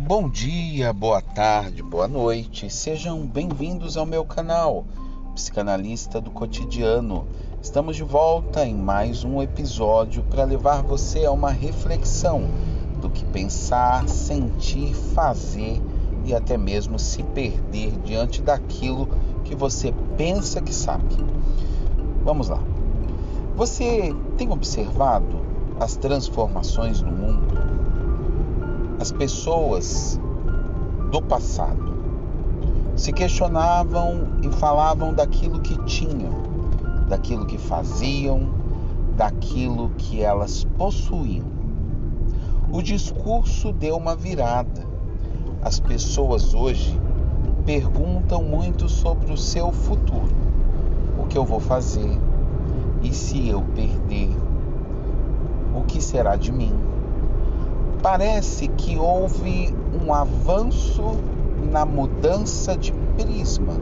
Bom dia, boa tarde, boa noite. Sejam bem-vindos ao meu canal, Psicanalista do Cotidiano. Estamos de volta em mais um episódio para levar você a uma reflexão do que pensar, sentir, fazer e até mesmo se perder diante daquilo que você pensa que sabe. Vamos lá. Você tem observado as transformações no mundo? As pessoas do passado se questionavam e falavam daquilo que tinham, daquilo que faziam, daquilo que elas possuíam. O discurso deu uma virada. As pessoas hoje perguntam muito sobre o seu futuro. O que eu vou fazer? E se eu perder? O que será de mim? Parece que houve um avanço na mudança de prisma.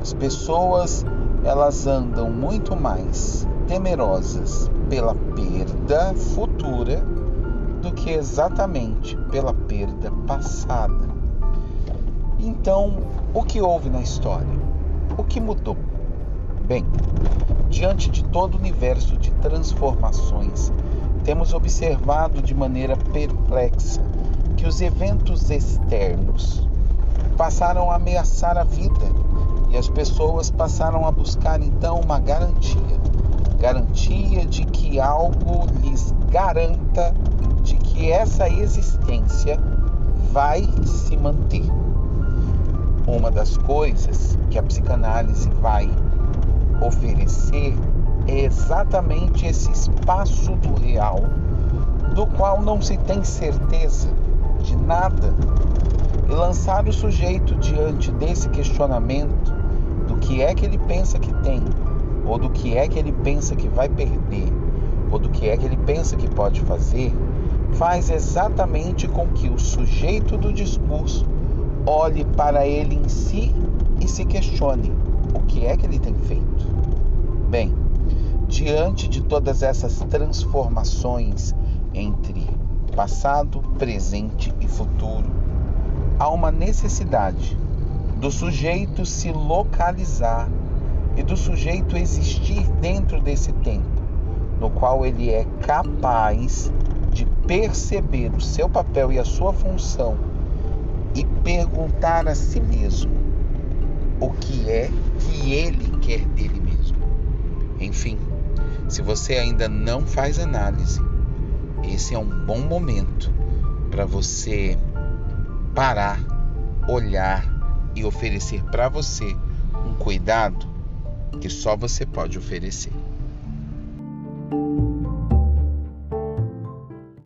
As pessoas elas andam muito mais temerosas pela perda futura do que exatamente pela perda passada. Então, o que houve na história? O que mudou? Bem, diante de todo o universo de transformações, temos observado de maneira perplexa que os eventos externos passaram a ameaçar a vida e as pessoas passaram a buscar então uma garantia garantia de que algo lhes garanta de que essa existência vai se manter. Uma das coisas que a psicanálise vai oferecer é exatamente esse espaço do real, do qual não se tem certeza de nada, e lançar o sujeito diante desse questionamento do que é que ele pensa que tem, ou do que é que ele pensa que vai perder, ou do que é que ele pensa que pode fazer, faz exatamente com que o sujeito do discurso olhe para ele em si e se questione o que é que ele tem feito. Bem, diante de todas essas transformações entre passado, presente e futuro, há uma necessidade do sujeito se localizar e do sujeito existir dentro desse tempo, no qual ele é capaz de perceber o seu papel e a sua função e perguntar a si mesmo o que é que ele quer dele mesmo. Enfim, se você ainda não faz análise, esse é um bom momento para você parar, olhar e oferecer para você um cuidado que só você pode oferecer.